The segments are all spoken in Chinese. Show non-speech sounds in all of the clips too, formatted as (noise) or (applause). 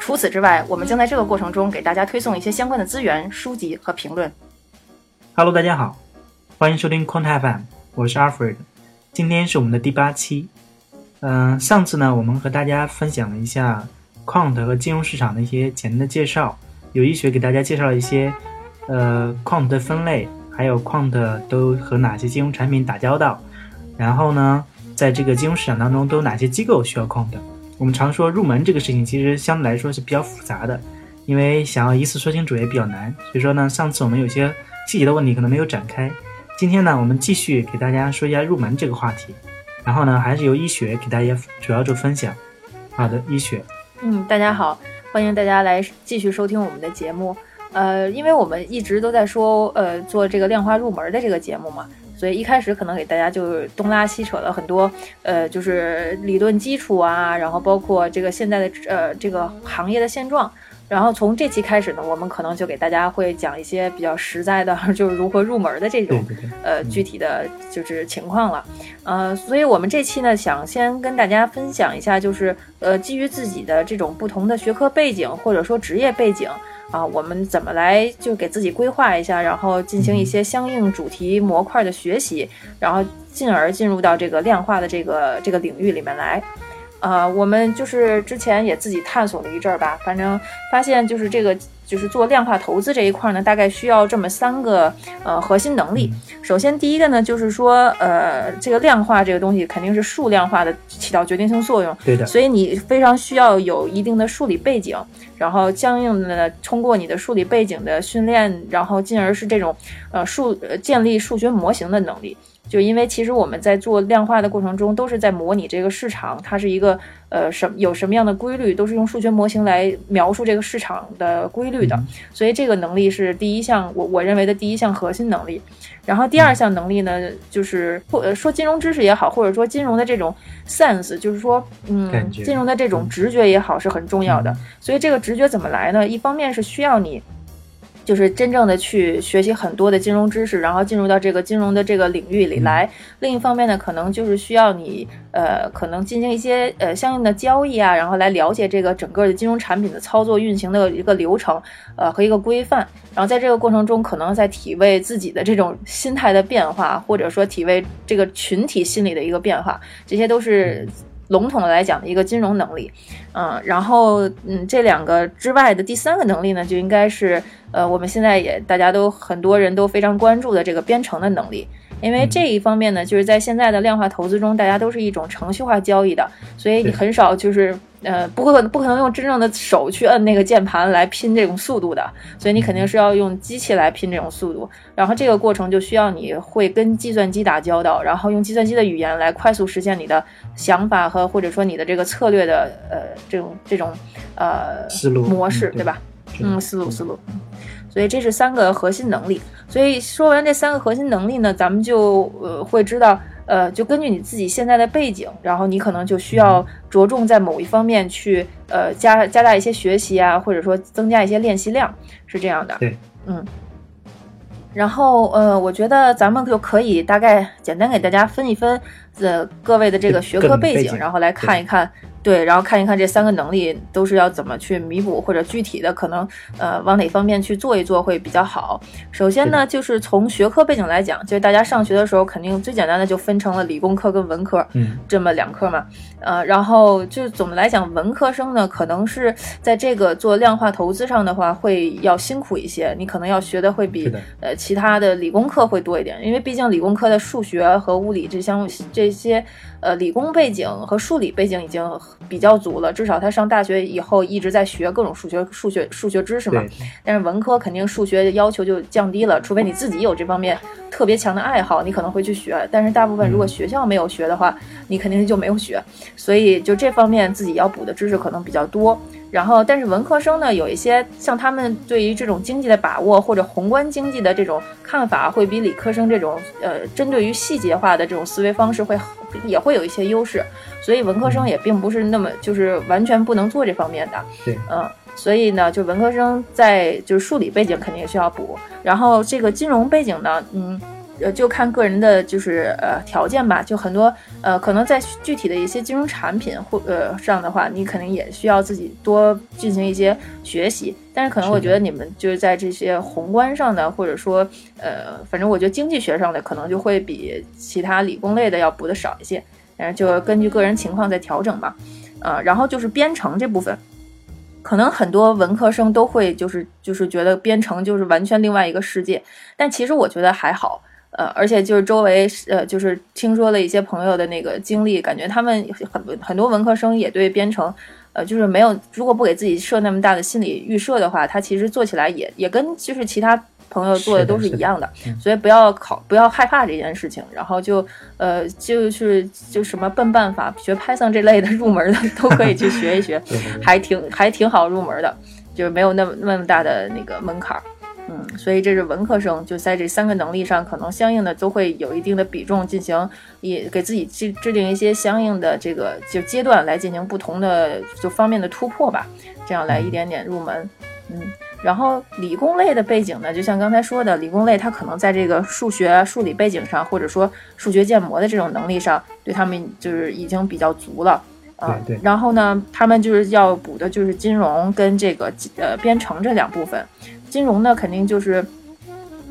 除此之外，我们将在这个过程中给大家推送一些相关的资源、书籍和评论。Hello，大家好，欢迎收听 Quant FM，我是 Alfred，今天是我们的第八期。嗯，上次呢，我们和大家分享了一下 Quant 和金融市场的一些简单的介绍，有医学给大家介绍了一些呃 Quant 的分类，还有 Quant 都和哪些金融产品打交道，然后呢，在这个金融市场当中都有哪些机构需要 Quant。我们常说入门这个事情，其实相对来说是比较复杂的，因为想要一次说清楚也比较难。所以说呢，上次我们有些细节的问题可能没有展开。今天呢，我们继续给大家说一下入门这个话题。然后呢，还是由医学给大家主要做分享。好的，医学。嗯，大家好，欢迎大家来继续收听我们的节目。呃，因为我们一直都在说，呃，做这个量化入门的这个节目嘛。所以一开始可能给大家就东拉西扯了很多，呃，就是理论基础啊，然后包括这个现在的呃这个行业的现状，然后从这期开始呢，我们可能就给大家会讲一些比较实在的，(laughs) 就是如何入门的这种呃具体的就是情况了，呃，所以我们这期呢想先跟大家分享一下，就是呃基于自己的这种不同的学科背景或者说职业背景。啊，我们怎么来就给自己规划一下，然后进行一些相应主题模块的学习，然后进而进入到这个量化的这个这个领域里面来。呃，我们就是之前也自己探索了一阵儿吧，反正发现就是这个。就是做量化投资这一块呢，大概需要这么三个呃核心能力。首先，第一个呢，就是说，呃，这个量化这个东西肯定是数量化的起到决定性作用。对的。所以你非常需要有一定的数理背景，然后相应的通过你的数理背景的训练，然后进而是这种呃数建立数学模型的能力。就因为其实我们在做量化的过程中，都是在模拟这个市场，它是一个呃什有什么样的规律，都是用数学模型来描述这个市场的规律的。所以这个能力是第一项，我我认为的第一项核心能力。然后第二项能力呢，就是或说金融知识也好，或者说金融的这种 sense，就是说嗯，金融的这种直觉也好，是很重要的。所以这个直觉怎么来呢？一方面是需要你。就是真正的去学习很多的金融知识，然后进入到这个金融的这个领域里来。另一方面呢，可能就是需要你呃，可能进行一些呃相应的交易啊，然后来了解这个整个的金融产品的操作运行的一个流程，呃和一个规范。然后在这个过程中，可能在体味自己的这种心态的变化，或者说体味这个群体心理的一个变化，这些都是。笼统的来讲的一个金融能力，嗯，然后嗯，这两个之外的第三个能力呢，就应该是呃，我们现在也大家都很多人都非常关注的这个编程的能力。因为这一方面呢，就是在现在的量化投资中，大家都是一种程序化交易的，所以你很少就是呃，不可不可能用真正的手去摁那个键盘来拼这种速度的，所以你肯定是要用机器来拼这种速度。然后这个过程就需要你会跟计算机打交道，然后用计算机的语言来快速实现你的想法和或者说你的这个策略的呃这种这种呃思路模式，对吧？嗯，思路思路。所以这是三个核心能力。所以说完这三个核心能力呢，咱们就呃会知道，呃，就根据你自己现在的背景，然后你可能就需要着重在某一方面去呃加加大一些学习啊，或者说增加一些练习量，是这样的。对，嗯。然后呃，我觉得咱们就可以大概简单给大家分一分呃各位的这个学科背景，然后来看一看。对，然后看一看这三个能力都是要怎么去弥补，或者具体的可能呃往哪方面去做一做会比较好。首先呢，就是从学科背景来讲，就是大家上学的时候肯定最简单的就分成了理工科跟文科，嗯，这么两科嘛。呃，然后就总的来讲，文科生呢可能是在这个做量化投资上的话会要辛苦一些，你可能要学的会比呃其他的理工科会多一点，因为毕竟理工科的数学和物理这相这些。呃，理工背景和数理背景已经比较足了，至少他上大学以后一直在学各种数学、数学、数学知识嘛。但是文科肯定数学要求就降低了，除非你自己有这方面特别强的爱好，你可能会去学。但是大部分如果学校没有学的话，你肯定就没有学。所以就这方面自己要补的知识可能比较多。然后，但是文科生呢，有一些像他们对于这种经济的把握或者宏观经济的这种看法，会比理科生这种呃针对于细节化的这种思维方式会也会有一些优势。所以文科生也并不是那么就是完全不能做这方面的。对，嗯，所以呢，就文科生在就是数理背景肯定也需要补，然后这个金融背景呢，嗯。呃，就看个人的就是呃条件吧，就很多呃，可能在具体的一些金融产品或呃上的话，你肯定也需要自己多进行一些学习。但是可能我觉得你们就是在这些宏观上的，或者说呃，反正我觉得经济学上的可能就会比其他理工类的要补的少一些。嗯，就根据个人情况再调整吧。呃，然后就是编程这部分，可能很多文科生都会就是就是觉得编程就是完全另外一个世界，但其实我觉得还好。呃，而且就是周围，呃，就是听说了一些朋友的那个经历，感觉他们很很多文科生也对编程，呃，就是没有，如果不给自己设那么大的心理预设的话，他其实做起来也也跟就是其他朋友做的都是一样的，所以不要考，不要害怕这件事情，然后就呃，就是就什么笨办法学 Python 这类的入门的都可以去学一学，(laughs) 还挺还挺好入门的，就是没有那么那么大的那个门槛儿。嗯，所以这是文科生，就在这三个能力上，可能相应的都会有一定的比重进行，也给自己制制定一些相应的这个就阶段来进行不同的就方面的突破吧，这样来一点点入门。嗯，然后理工类的背景呢，就像刚才说的，理工类它可能在这个数学、数理背景上，或者说数学建模的这种能力上，对他们就是已经比较足了。啊，对。然后呢，他们就是要补的就是金融跟这个呃编程这两部分。金融呢，肯定就是，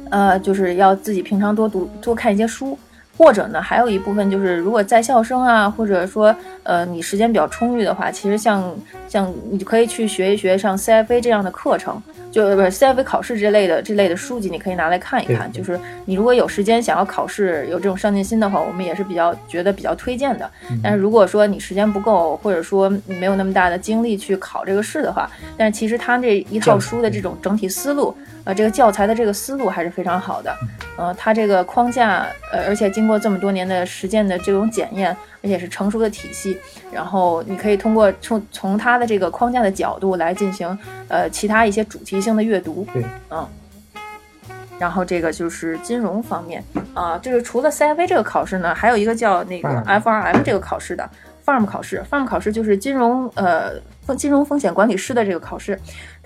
呃，就是要自己平常多读、多看一些书，或者呢，还有一部分就是，如果在校生啊，或者说，呃，你时间比较充裕的话，其实像像你可以去学一学像 CFA 这样的课程。就不是 CFA 考试这类的这类的书籍，你可以拿来看一看。就是你如果有时间想要考试，有这种上进心的话，我们也是比较觉得比较推荐的。但是如果说你时间不够，或者说你没有那么大的精力去考这个试的话，但是其实它这一套书的这种整体思路，呃，这个教材的这个思路还是非常好的。呃，它这个框架，呃，而且经过这么多年的实践的这种检验。而且是成熟的体系，然后你可以通过从从它的这个框架的角度来进行呃其他一些主题性的阅读，对，嗯，然后这个就是金融方面啊，就是除了 CFA 这个考试呢，还有一个叫那个 FRM 这个考试的 FARM 考试，FARM 考试就是金融呃风金融风险管理师的这个考试，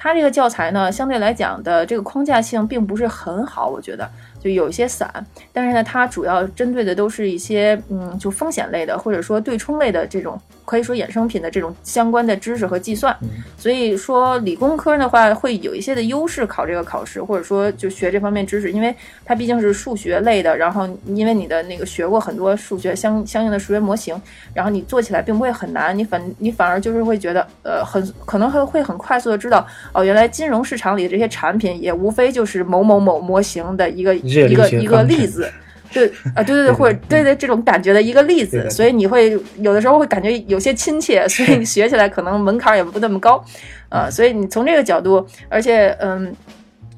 它这个教材呢相对来讲的这个框架性并不是很好，我觉得。就有一些散，但是呢，它主要针对的都是一些嗯，就风险类的，或者说对冲类的这种，可以说衍生品的这种相关的知识和计算。所以说，理工科的话会有一些的优势考这个考试，或者说就学这方面知识，因为它毕竟是数学类的，然后因为你的那个学过很多数学相相应的数学模型，然后你做起来并不会很难，你反你反而就是会觉得呃很可能会会很快速的知道哦，原来金融市场里的这些产品也无非就是某某某模型的一个。一个一个例子，对啊，对对 (laughs) 对，或者对对这种感觉的一个例子，所以你会有的时候会感觉有些亲切，所以你 (laughs) 学起来可能门槛也不那么高，呃，所以你从这个角度，而且嗯，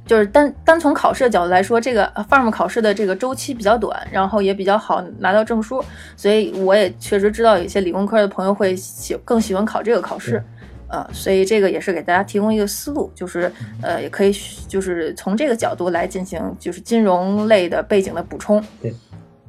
就是单单从考试的角度来说，这个 farm 考试的这个周期比较短，然后也比较好拿到证书，所以我也确实知道有些理工科的朋友会喜更喜欢考这个考试。呃，所以这个也是给大家提供一个思路，就是呃，也可以就是从这个角度来进行就是金融类的背景的补充。对，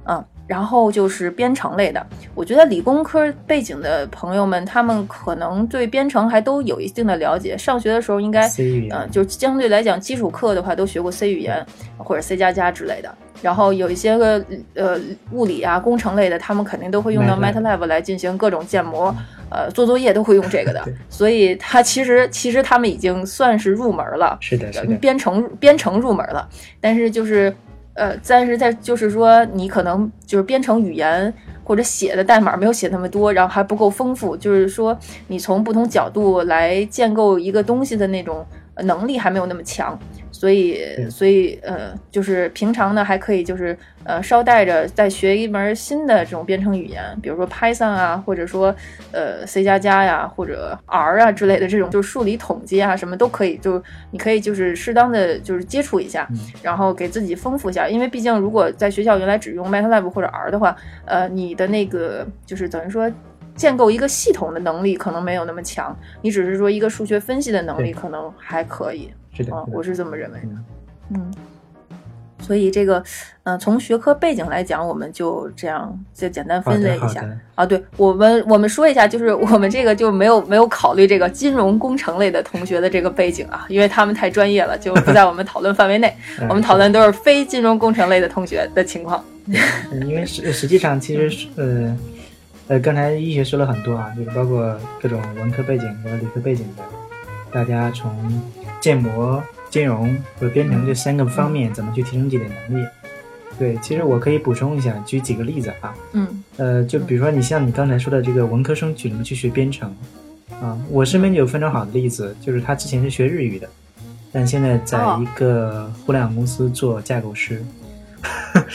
嗯，然后就是编程类的，我觉得理工科背景的朋友们，他们可能对编程还都有一定的了解。上学的时候应该，嗯，就相对来讲，基础课的话都学过 C 语言或者 C 加加之类的。然后有一些个呃物理啊工程类的，他们肯定都会用到 MATLAB 来进行各种建模，呃做作业都会用这个的。所以它其实其实他们已经算是入门了，是的，是的，编程编程入门了。但是就是呃，但是在就是说你可能就是编程语言或者写的代码没有写那么多，然后还不够丰富，就是说你从不同角度来建构一个东西的那种能力还没有那么强。所以，所以，呃，就是平常呢，还可以就是，呃，捎带着再学一门新的这种编程语言，比如说 Python 啊，或者说，呃，C 加加呀，或者 R 啊之类的这种，就是数理统计啊，什么都可以，就你可以就是适当的就是接触一下，然后给自己丰富一下，因为毕竟如果在学校原来只用 MATLAB 或者 R 的话，呃，你的那个就是等于说。建构一个系统的能力可能没有那么强，你只是说一个数学分析的能力可能还可以。是的，啊，我是这么认为的。嗯嗯，所以这个，嗯、从学科背景来讲，我们就这样就简单分类一下。啊，对我们我们说一下，就是我们这个就没有没有考虑这个金融工程类的同学的这个背景啊，因为他们太专业了，就不在我们讨论范围内。(laughs) 嗯我们讨论都是非金融工程类的同学的情况。(laughs) 嗯因为实实际上其实是呃呃，刚才医学说了很多啊，就是包括各种文科背景和理科背景的，大家从建模、金融和编程这三个方面怎么去提升自己的能力。对，其实我可以补充一下，举几个例子啊。嗯呃，就比如说你像你刚才说的这个文科生去怎么去学编程啊，我身边就有非常好的例子，就是他之前是学日语的，但现在在哦一个互联网公司做架构师，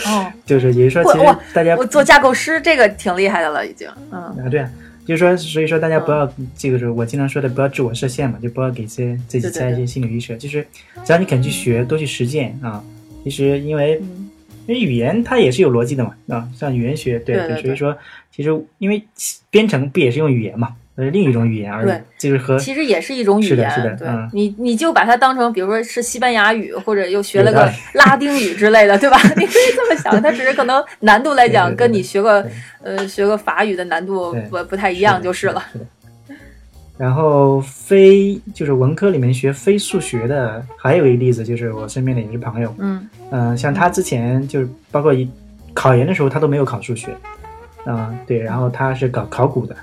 哦，(laughs) 就是也就是说，其实大家我做架构师这个挺厉害的了，已经。嗯啊，对啊，就是说，所以说大家不要，这个是我经常说的，不要自我设限嘛，就不要给自自己加一些心理预设，就是只要你肯去学，多去实践啊。其实因为嗯。因为语言它也是有逻辑的嘛，啊，像语言学，对所以说其实因为编程不也是用语言嘛，呃，另一种语言而已对，就是和其实也是一种语言，是的是的对、嗯你，你就把它当成，比如说是西班牙语，或者又学了个拉丁语之类的，对吧？(laughs) 你可以这么想，它只是可能难度来讲，跟你学个呃学个法语的难度不不太一样就是了。。是的。然后非就是文科里面学非数学的，还有一个例子就是我身边的也是朋友，嗯嗯、像他之前就是包括一考研的时候，他都没有考数学，啊、对，然后他是搞考古的，啊，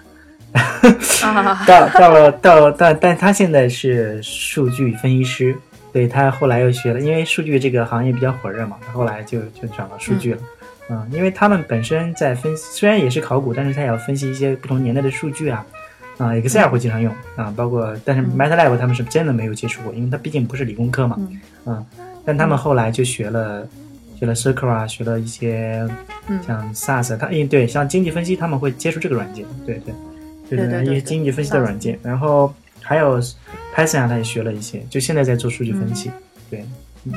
(laughs) 到到了到但但他现在是数据分析师，对他后来又学了，因为数据这个行业比较火热嘛，他后来就就转了数据了。嗯，因为他们本身在分，虽然也是考古，但是他也要分析一些不同年代的数据啊，啊，Excel 会经常用啊，包括但是嗯。MATLAB 他们是真的没有接触过，因为他毕竟不是理工科嘛，嗯。嗯，但他们后来就学了学了 Circle 啊，学了一些嗯。像 SAS，他嗯对，像经济分析他们会接触这个软件，对对，对对对对经济分析的软件，然后还有 Python 啊，他也学了一些，就现在在做数据分析，对，嗯。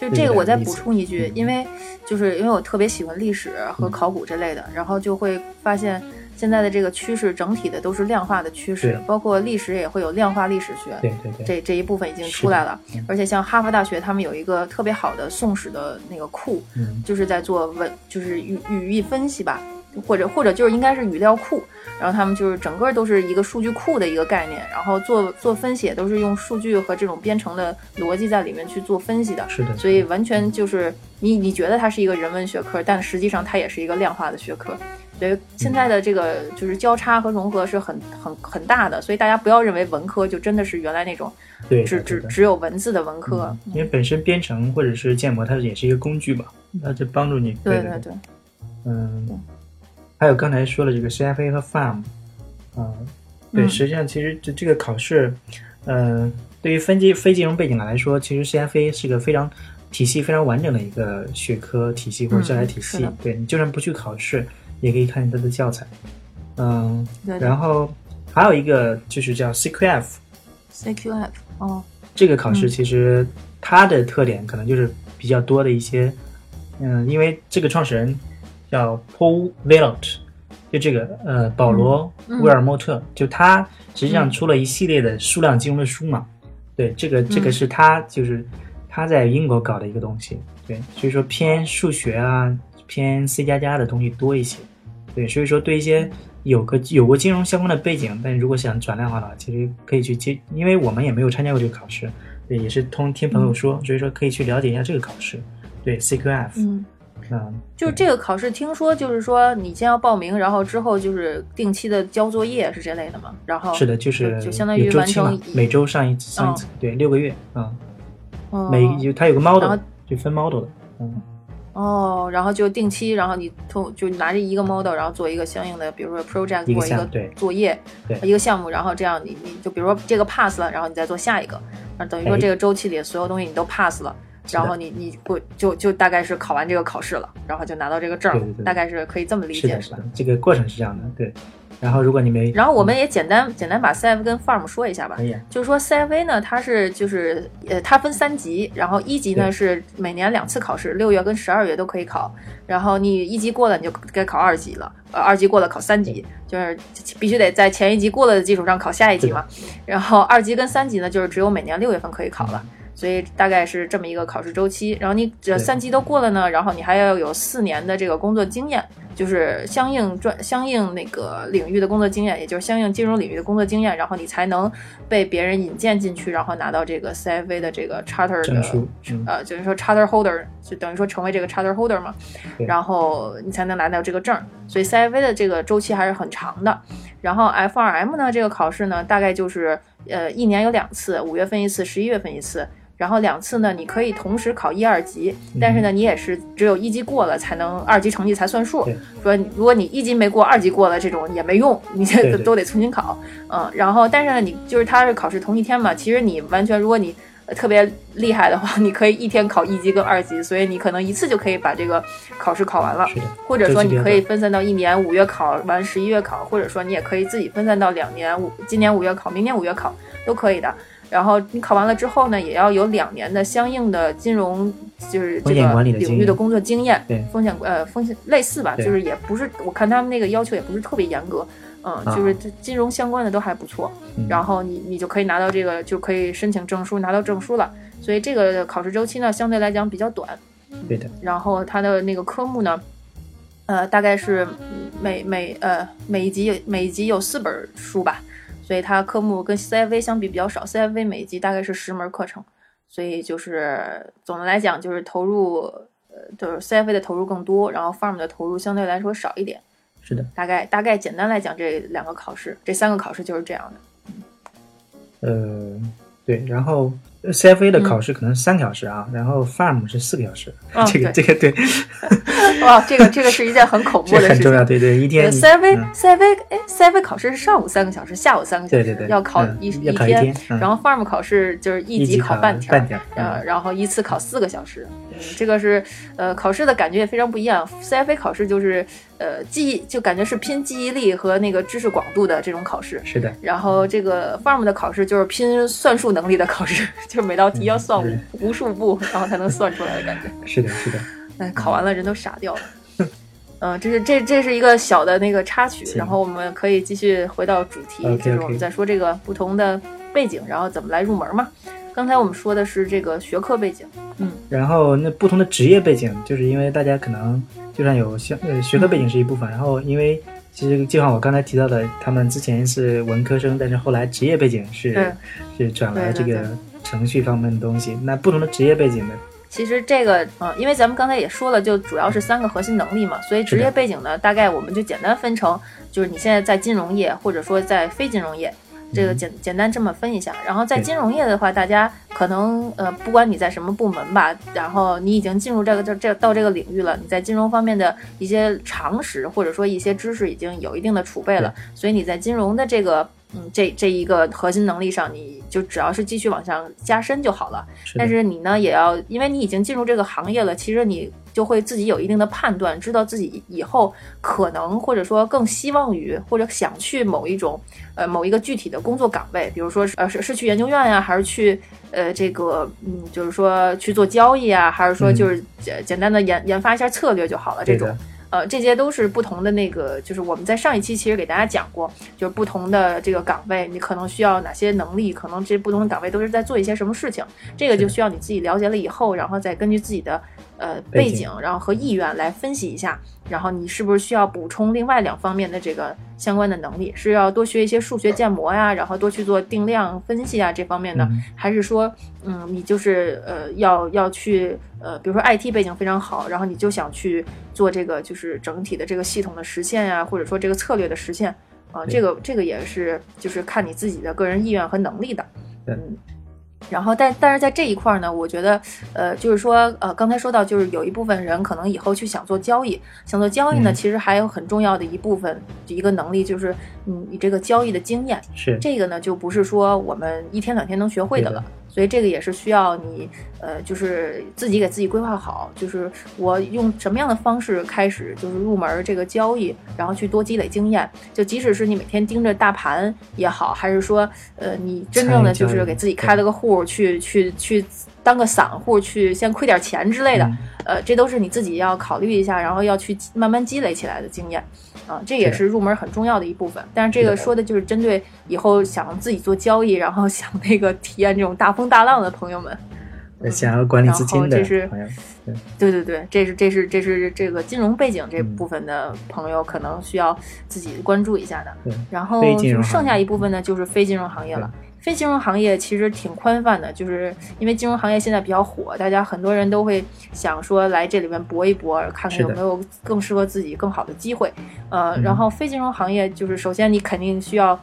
就这这个我再补充一句，嗯。因为就是因为我特别喜欢历史和考古这类的，然后就会发现现在的这个趋势整体的都是量化的趋势，包括历史也会有量化历史学。对对对，这这一部分已经出来了嗯，而且像哈佛大学他们有一个特别好的宋史的那个库，嗯。就是在做文，就是语语义分析吧，或者或者就是应该是语料库，然后他们就是整个都是一个数据库的一个概念，然后做做分析也都是用数据和这种编程的逻辑在里面去做分析的，是的，所以完全就是你你觉得它是一个人文学科，但实际上它也是一个量化的学科。所以现在的这个就是交叉和融合是很很很大的，所以大家不要认为文科就真的是原来那种只对的对的只只有文字的文科嗯。因为本身编程或者是建模，它也是一个工具嘛，那就帮助你，对对对，嗯，还有刚才说的这个 CFA 和 FAM，啊、对，嗯实际上其实这这个考试，呃，对于分金非金融背景来说，其实 CFA 是个非常体系非常完整的一个学科体系或者教材体系。嗯对你就算不去考试，也可以看它的教材。嗯，然后还有一个就是叫 CQF，CQF 哦，这个考试嗯其实它的特点可能就是比较多的一些，嗯，因为这个创始人叫 Paul Vellot，就这个呃保罗嗯威尔莫特，就他实际上出了一系列的数量金融的书嘛，对，这个这个嗯。是他就是他在英国搞的一个东西，对，所以说偏数学啊，偏 C 加加的东西多一些，对，所以说对一些有个有过金融相关的背景，但如果想转量化的话，其实可以去接，因为我们也没有参加过这个考试，对，也是通听朋友说，所以说可以去了解一下这个考试，对 CQF，嗯，嗯，就这个考试，听说就是说你先要报名，然后之后就是定期的交作业是这类的嘛，然后是的，就是就相当于完成，每周上一次上一次，对，六个月，嗯，哦。每有它有个 model，后就分 model 的，嗯，哦，然后就定期，然后你通就拿着一个 model，然后做一个相应的，比如说 project 一个或一个作业，对一个项目，然后这样你你就比如说这个 pass 了，然后你再做下一个，等于说哎这个周期里所有东西你都 pass 了，然后你你过就就大概是考完这个考试了，然后就拿到这个证儿对对对大概是可以这么理，解是吧是的？，这个过程是这样的，对。然后如果你没，然后我们也简单简单把 CFA 跟 Farm 说一下吧可。以啊，就是说 CFA 呢，它是就是呃，它分三级，然后一级呢是每年两次考试，六月跟十二月都可以考。然后你一级过了，你就该考二级了，呃，二级过了考三级，就是必须得在前一级过了的基础上考下一级嘛。然后二级跟三级呢，就是只有每年六月份可以考了。所以大概是这么一个考试周期，然后你这对三级都过了呢，然后你还要有四年的这个工作经验，就是相应专相应那个领域的工作经验，也就是相应金融领域的工作经验，然后你才能被别人引荐进去，然后拿到这个 CFA 的这个 charter 的呃，就是说 charter holder 就等于说成为这个 charter holder 嘛，然后你才能拿到这个证儿。所以 CFA 的这个周期还是很长的。然后 F2M 呢，这个考试呢，大概就是呃一年有两次，五月份一次，十一月份一次。然后两次呢，你可以同时考一二级，但是呢，你也是只有一级过了才能二级成绩才算数。说如果你一级没过，二级过了这种也没用，你这都得重新考。嗯，然后但是呢，你就是它是考试同一天嘛，其实你完全如果你呃特别厉害的话，(laughs) 你可以一天考一级跟二级，所以你可能一次就可以把这个考试考完了。或者说你可以分散到一年五月考完，十一月考，或者说你也可以自己分散到两年五，今年五月考，明年五月考都可以的。然后你考完了之后呢，也要有两年的相应的金融就是这个领域的工作经验，对风险呃风险类似吧，就是也不是我看他们那个要求也不是特别严格，嗯，啊就是金融相关的都还不错。嗯然后你你就可以拿到这个，就可以申请证书，拿到证书了。所以这个考试周期呢，相对来讲比较短。对的，然后它的那个科目呢，呃，大概是嗯每每呃每一集每一集有四本书吧，所以它科目跟 CFA 相比比较少，CFA 每一级大概是十门课程，所以就是总的来讲就是投入呃就是 CFA 的投入更多，然后 Farm 的投入相对来说少一点。是的，大概大概简单来讲，这两个考试，这三个考试就是这样的。呃，对，然后 CFA 的嗯考试可能三个小时啊，然后 FARM 是四个小时，嗯这个这个对，(laughs) 哇，这个这个是一件很恐怖的事很重要，。对对，一天 CFA 嗯 CFA 哎 CFA 考试是上午三个小时，下午三个小时，对对对要考嗯一、一天。然后 Farm 考试就是一级考半天，半天呃，嗯然后一次考四个小时。嗯，这个是呃考试的感觉也非常不一样。CFA 考试就是呃记忆就感觉是拼记忆力和那个知识广度的这种考试。是的，然后这个 Farm 的考试就是拼算术能力的考试，(laughs) 就是每道题要算无嗯无数步，然后才能算出来的感觉。是的，是的，哎，考完了人都傻掉了。嗯，(laughs) 这是这这是一个小的那个插曲，然后我们可以继续回到主题就是我们在说这个不同的背景，然后怎么来入门嘛。刚才我们说的是这个学科背景，嗯然后那不同的职业背景，就是因为大家可能就算有学呃学科背景是一部分，然后因为其实就像我刚才提到的，他们之前是文科生，但是后来职业背景是对是转来这个程序方面的东西。那不同的职业背景呢？其实这个，嗯，因为咱们刚才也说了，就主要是三个核心能力嘛，所以职业背景呢，大概我们就简单分成，就是你现在在金融业，或者说在非金融业，这个简简单这么分一下。然后在金融业的话，大家可能呃，不管你在什么部门吧，然后你已经进入这个这这到这个领域了，你在金融方面的一些常识或者说一些知识已经有一定的储备了，所以你在金融的这个。嗯，这这一个核心能力上，你就只要是继续往上加深就好了。是但是你呢，也要因为你已经进入这个行业了，其实你就会自己有一定的判断，知道自己以后可能或者说更希望于或者想去某一种呃某一个具体的工作岗位，比如说是呃是是去研究院呀、还是去呃这个嗯就是说去做交易啊，还是说嗯就是简简单的研研发一下策略就好了这种。呃，这些都是不同的那个，就是我们在上一期其实给大家讲过，就是不同的这个岗位，你可能需要哪些能力，可能这不同的岗位都是在做一些什么事情，这个就需要你自己了解了以后，然后再根据自己的呃背景然后和意愿来分析一下，然后你是不是需要补充另外两方面的这个相关的能力，是要多学一些数学建模呀，然后多去做定量分析啊这方面的，嗯。还是说，嗯，你就是呃要要去呃，比如说 IT 背景非常好，然后你就想去做这个就是整体的这个系统的实现呀，或者说这个策略的实现。啊、对。这个这个也是就是看你自己的个人意愿和能力的，嗯。然后但但是在这一块儿呢，我觉得，呃，就是说，呃，刚才说到，就是有一部分人可能以后去想做交易，想做交易呢，嗯其实还有很重要的一部分一个能力，就是嗯，你这个交易的经验。是这个呢，就不是说我们一天两天能学会的了，所以这个也是需要你呃，就是自己给自己规划好，就是我用什么样的方式开始就是入门这个交易，然后去多积累经验。就即使是你每天盯着大盘也好，还是说呃，你真正的就是给自己开了个户去去去当个散户去先亏点钱之类的，呃，这都是你自己要考虑一下，然后要去慢慢积累起来的经验。啊，这也是入门很重要的一部分。但是这个说的就是针对以后想自己做交易，然后想那个体验这种大风大浪的朋友们，想要管理资金的朋友。对对对，这是这是这是这个金融背景这部分的朋友可能需要自己关注一下的。然后剩下一部分呢，就是非金融行业了。非金融行业其实挺宽泛的，就是因为金融行业现在比较火，大家很多人都会想说来这里面搏一搏，看看有没有更适合自己、更好的机会。呃，然后非金融行业就是首先你肯定需要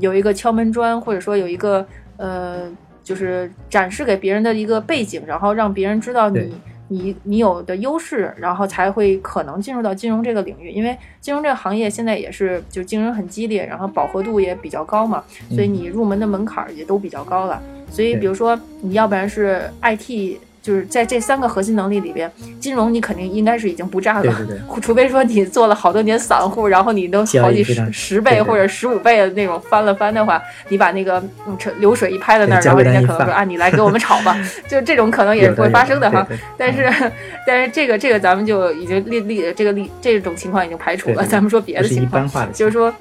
有一个敲门砖，或者说有一个呃，就是展示给别人的一个背景，然后让别人知道你。你你有的优势，然后才会可能进入到金融这个领域，因为金融这个行业现在也是就竞争很激烈，然后饱和度也比较高嘛，所以你入门的门槛也都比较高了。所以比如说你要不然是 IT。就是在这三个核心能力里边，金融你肯定应该是已经不占了，对对对，除非说你做了好多年散户，然后你都好几十十倍或者十五倍的那种翻了翻的话，你把那个嗯流水一拍在那儿，然后人家可能说啊，你来给我们炒吧，(laughs) 就这种可能也是不会发生的哈。但是但是这个这个咱们就已经立立这个立这种情况已经排除了，咱们说别的情况，就是说。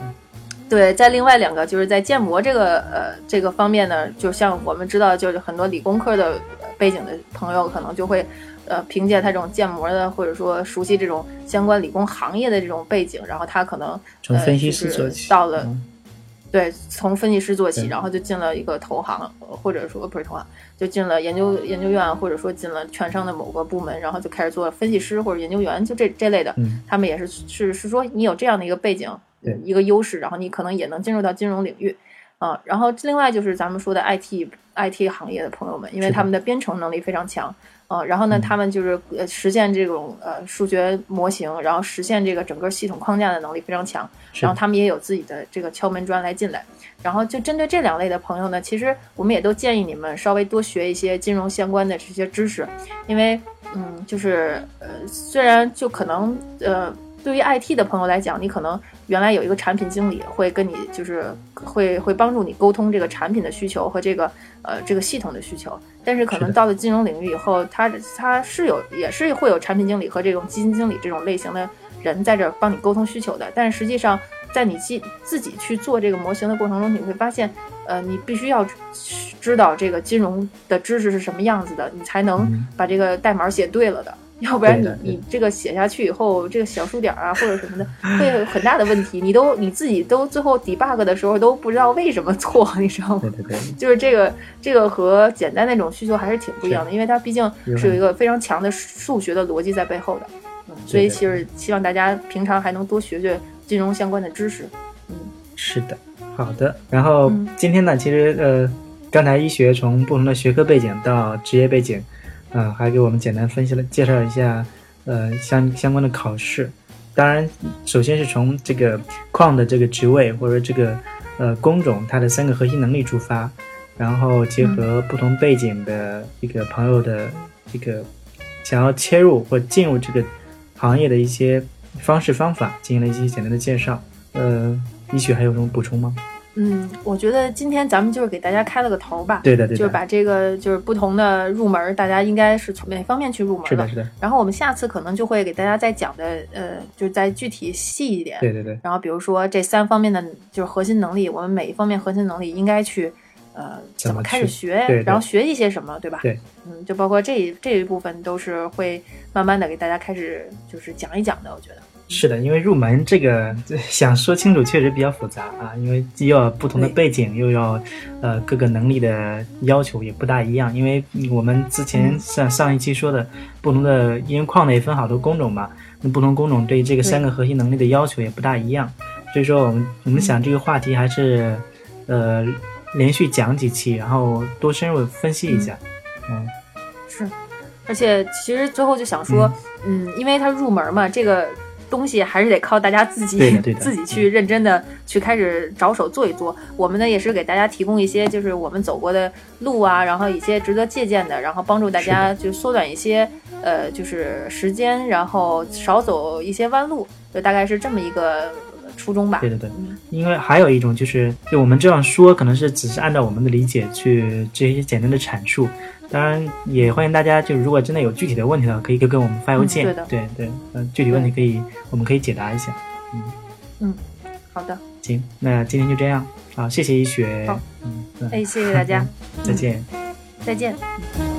对，在另外两个就是在建模这个呃这个方面呢，就像我们知道，就是很多理工科的背景的朋友，可能就会呃凭借他这种建模的，或者说熟悉这种相关理工行业的这种背景，然后他可能从分析师做起，到了对，从分析师做起，然后就进了一个投行，或者说不是投行，就进了研究研究院，或者说进了券商的某个部门，然后就开始做分析师或者研究员，就这这类的，他们也是是是说你有这样的一个背景。对。一个优势，然后你可能也能进入到金融领域，啊，然后另外就是咱们说的 IT IT 行业的朋友们，因为他们的编程能力非常强，啊，然后呢，他们就是呃实现这种呃数学模型，然后实现这个整个系统框架的能力非常强，然后他们也有自己的这个敲门砖来进来，然后就针对这两类的朋友呢，其实我们也都建议你们稍微多学一些金融相关的这些知识，因为嗯，就是呃虽然就可能呃。对于 IT 的朋友来讲，你可能原来有一个产品经理会跟你，就是会会帮助你沟通这个产品的需求和这个呃这个系统的需求。但是可能到了金融领域以后，他他是有也是会有产品经理和这种基金经理这种类型的人在这帮你沟通需求的。但是实际上，在你自自己去做这个模型的过程中，你会发现，呃，你必须要知道这个金融的知识是什么样子的，你才能把这个代码写对了的。要不然你你这个写下去以后，这个小数点啊或者什么的，会有很大的问题。你都你自己都最后 debug 的时候都不知道为什么错，你知道吗？对对对，(laughs) 就是这个这个和简单那种需求还是挺不一样的，因为它毕竟是有一个非常强的数学的逻辑在背后的。嗯，所以其实希望大家平常还能多学学金融相关的知识。嗯，是的，好的。然后今天呢，其实呃，刚才医学从不同的学科背景到职业背景。嗯，还给我们简单分析了介绍一下，呃，相相关的考试。当然，首先是从这个矿的这个职位或者这个呃工种它的三个核心能力出发，然后结合不同背景的一个朋友的这个想要切入或进入这个行业的一些方式方法，进行了一些简单的介绍。呃，医学还有什么补充吗？嗯，我觉得今天咱们就是给大家开了个头吧，对的，对的，就是把这个就是不同的入门，大家应该是从哪方面去入门是的，是的。然后我们下次可能就会给大家再讲的，呃，就是再具体细一点，对对对。然后比如说这三方面的就是核心能力，我们每一方面核心能力应该去，呃，怎么开始学，然后学一些什么，对吧？对，嗯，就包括这这一部分都是会慢慢的给大家开始就是讲一讲的，我觉得。是的，因为入门这个 (laughs) 想说清楚确实比较复杂啊，因为既要不同的背景，又要呃各个能力的要求也不大一样。因为我们之前上上一期说的，不同的因为矿呢也分好多工种嘛，那不同工种对这个三个核心能力的要求也不大一样。所以说我们我们想这个话题还是呃连续讲几期，然后多深入分析一下。嗯，是，而且其实最后就想说，嗯，因为它入门嘛，这个。东西还是得靠大家自己自己去认真的去开始着手做一做。我们呢也是给大家提供一些就是我们走过的路啊，然后一些值得借鉴的，然后帮助大家就缩短一些呃就是时间，然后少走一些弯路，就大概是这么一个初衷吧。对对对嗯，因为还有一种就是，就我们这样说，可能是只是按照我们的理解去这一些简单的阐述。当然，也欢迎大家，就如果真的有具体的问题的话，可以给给我们发邮件。嗯对的对对，呃，具体问题可以，我们可以解答一下。嗯嗯好的，行，那今天就这样啊，谢谢一雪。好嗯，嗯哎，谢谢大家，(laughs) 再见。再见。嗯